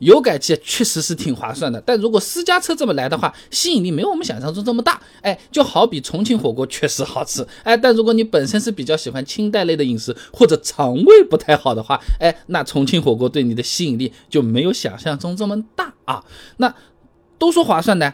油改气确实是挺划算的，但如果私家车这么来的话，吸引力没有我们想象中这么大。哎，就好比重庆火锅确实好吃，哎，但如果你本身是比较喜欢清淡类的饮食，或者肠胃不太好的话，哎，那重庆火锅对你的吸引力就没有想象中这么大啊。那都说划算呢，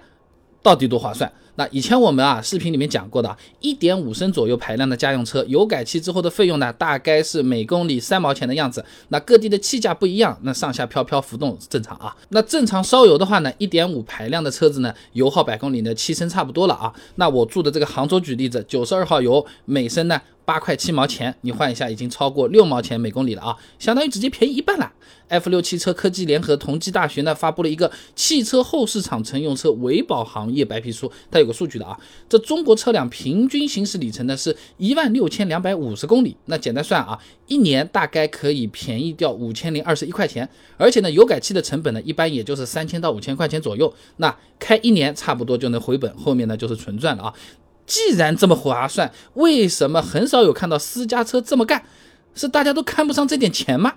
到底多划算？那以前我们啊视频里面讲过的，一点五升左右排量的家用车，油改气之后的费用呢，大概是每公里三毛钱的样子。那各地的气价不一样，那上下飘飘浮动正常啊。那正常烧油的话呢，一点五排量的车子呢，油耗百公里呢七升差不多了啊。那我住的这个杭州举例子，九十二号油每升呢。八块七毛钱，你换一下，已经超过六毛钱每公里了啊，相当于直接便宜一半了。F 六汽车科技联合同济大学呢发布了一个汽车后市场乘用车维保行业白皮书，它有个数据的啊，这中国车辆平均行驶里程呢是一万六千两百五十公里，那简单算啊，一年大概可以便宜掉五千零二十一块钱，而且呢，油改气的成本呢一般也就是三千到五千块钱左右，那开一年差不多就能回本，后面呢就是纯赚了啊。既然这么划算，为什么很少有看到私家车这么干？是大家都看不上这点钱吗？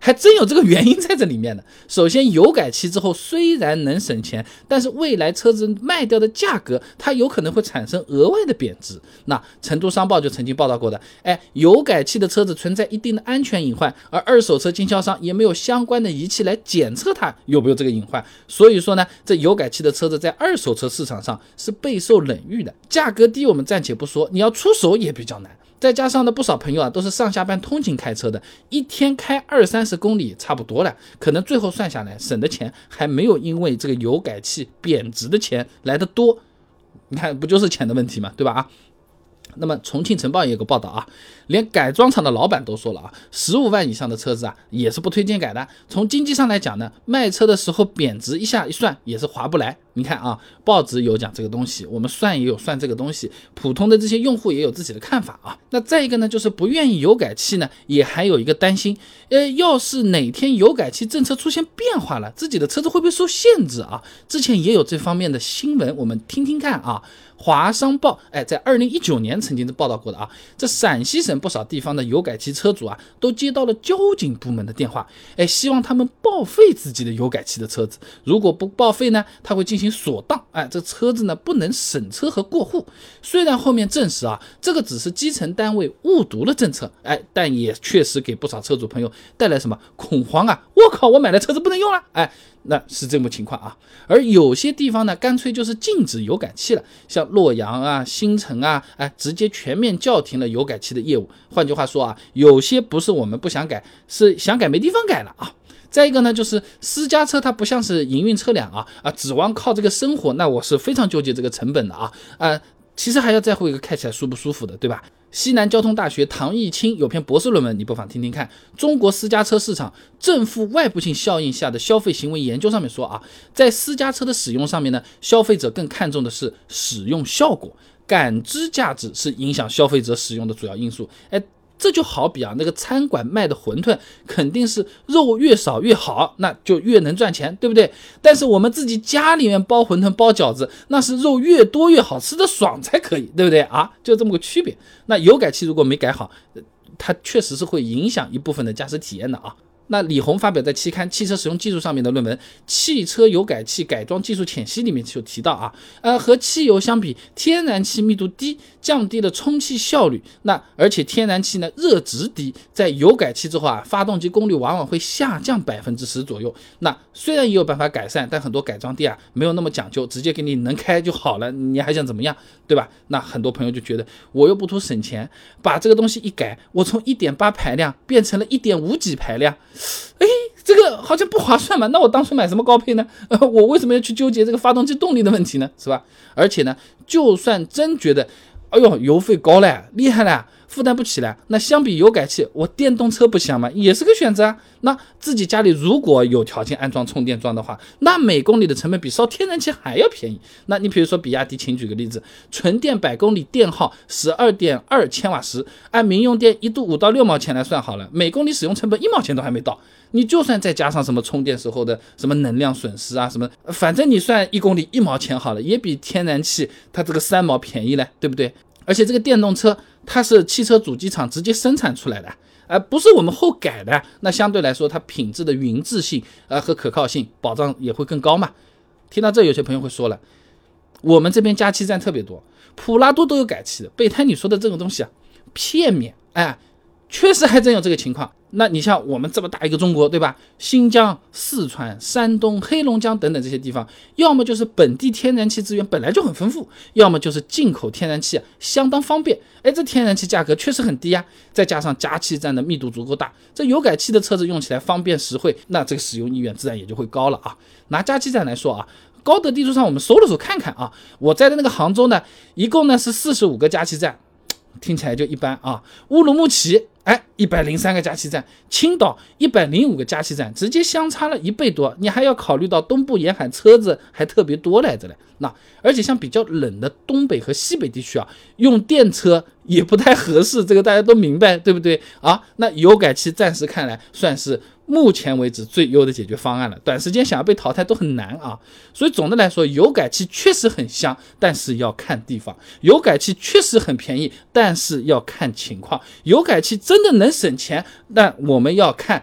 还真有这个原因在这里面的。首先，油改气之后虽然能省钱，但是未来车子卖掉的价格，它有可能会产生额外的贬值。那成都商报就曾经报道过的，哎，油改气的车子存在一定的安全隐患，而二手车经销商也没有相关的仪器来检测它有没有这个隐患。所以说呢，这油改气的车子在二手车市场上是备受冷遇的，价格低我们暂且不说，你要出手也比较难。再加上呢，不少朋友啊都是上下班通勤开车的，一天开二三十公里差不多了，可能最后算下来省的钱还没有因为这个油改气贬值的钱来的多。你看，不就是钱的问题嘛，对吧？啊。那么重庆晨报也有个报道啊，连改装厂的老板都说了啊，十五万以上的车子啊也是不推荐改的。从经济上来讲呢，卖车的时候贬值一下一算也是划不来。你看啊，报纸有讲这个东西，我们算也有算这个东西，普通的这些用户也有自己的看法啊。那再一个呢，就是不愿意油改气呢，也还有一个担心，呃，要是哪天油改气政策出现变化了，自己的车子会不会受限制啊？之前也有这方面的新闻，我们听听看啊。华商报哎，在二零一九年曾经是报道过的啊，这陕西省不少地方的油改气车主啊，都接到了交警部门的电话，哎，希望他们报废自己的油改气的车子，如果不报废呢，他会进行锁档，哎，这车子呢不能审车和过户。虽然后面证实啊，这个只是基层单位误读了政策，哎，但也确实给不少车主朋友带来什么恐慌啊！我靠，我买的车子不能用了，哎。那是这么情况啊，而有些地方呢，干脆就是禁止油改气了，像洛阳啊、新城啊，哎，直接全面叫停了油改气的业务。换句话说啊，有些不是我们不想改，是想改没地方改了啊。再一个呢，就是私家车它不像是营运车辆啊啊，指望靠这个生活，那我是非常纠结这个成本的啊啊，其实还要在乎一个开起来舒不舒服的，对吧？西南交通大学唐毅清有篇博士论文，你不妨听听看。中国私家车市场正负外部性效应下的消费行为研究上面说啊，在私家车的使用上面呢，消费者更看重的是使用效果，感知价值是影响消费者使用的主要因素。哎。这就好比啊，那个餐馆卖的馄饨肯定是肉越少越好，那就越能赚钱，对不对？但是我们自己家里面包馄饨、包饺子，那是肉越多越好吃的爽才可以，对不对啊？就这么个区别。那油改气如果没改好，它确实是会影响一部分的驾驶体验的啊。那李红发表在期刊《汽车使用技术》上面的论文《汽车油改气改装技术浅析》里面就提到啊，呃，和汽油相比，天然气密度低，降低了充气效率。那而且天然气呢热值低，在油改气之后啊，发动机功率往往会下降百分之十左右。那虽然也有办法改善，但很多改装店啊没有那么讲究，直接给你能开就好了，你还想怎么样，对吧？那很多朋友就觉得我又不图省钱，把这个东西一改，我从一点八排量变成了一点五几排量。哎，这个好像不划算嘛？那我当初买什么高配呢？呃，我为什么要去纠结这个发动机动力的问题呢？是吧？而且呢，就算真觉得，哎呦，油费高了，厉害了。负担不起来，那相比油改气，我电动车不香吗？也是个选择啊。那自己家里如果有条件安装充电桩的话，那每公里的成本比烧天然气还要便宜。那你比如说比亚迪，请举个例子，纯电百公里电耗十二点二千瓦时，按民用电一度五到六毛钱来算好了，每公里使用成本一毛钱都还没到。你就算再加上什么充电时候的什么能量损失啊，什么，反正你算一公里一毛钱好了，也比天然气它这个三毛便宜了，对不对？而且这个电动车。它是汽车主机厂直接生产出来的，而不是我们后改的，那相对来说它品质的匀质性呃和可靠性保障也会更高嘛。听到这，有些朋友会说了，我们这边加气站特别多，普拉多都有改气的，备胎你说的这种东西啊，片面，哎，确实还真有这个情况。那你像我们这么大一个中国，对吧？新疆、四川、山东、黑龙江等等这些地方，要么就是本地天然气资源本来就很丰富，要么就是进口天然气相当方便。哎，这天然气价格确实很低呀，再加上加气站的密度足够大，这油改气的车子用起来方便实惠，那这个使用意愿自然也就会高了啊。拿加气站来说啊，高德地图上我们搜了搜看看啊，我在的那个杭州呢，一共呢是四十五个加气站。听起来就一般啊。乌鲁木齐，哎，一百零三个加气站；青岛一百零五个加气站，直接相差了一倍多。你还要考虑到东部沿海车子还特别多来着嘞。那而且像比较冷的东北和西北地区啊，用电车也不太合适，这个大家都明白，对不对啊？那油改气暂时看来算是。目前为止最优的解决方案了，短时间想要被淘汰都很难啊。所以总的来说，油改气确实很香，但是要看地方；油改气确实很便宜，但是要看情况。油改气真的能省钱，但我们要看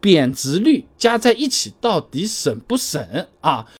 贬值率加在一起到底省不省啊。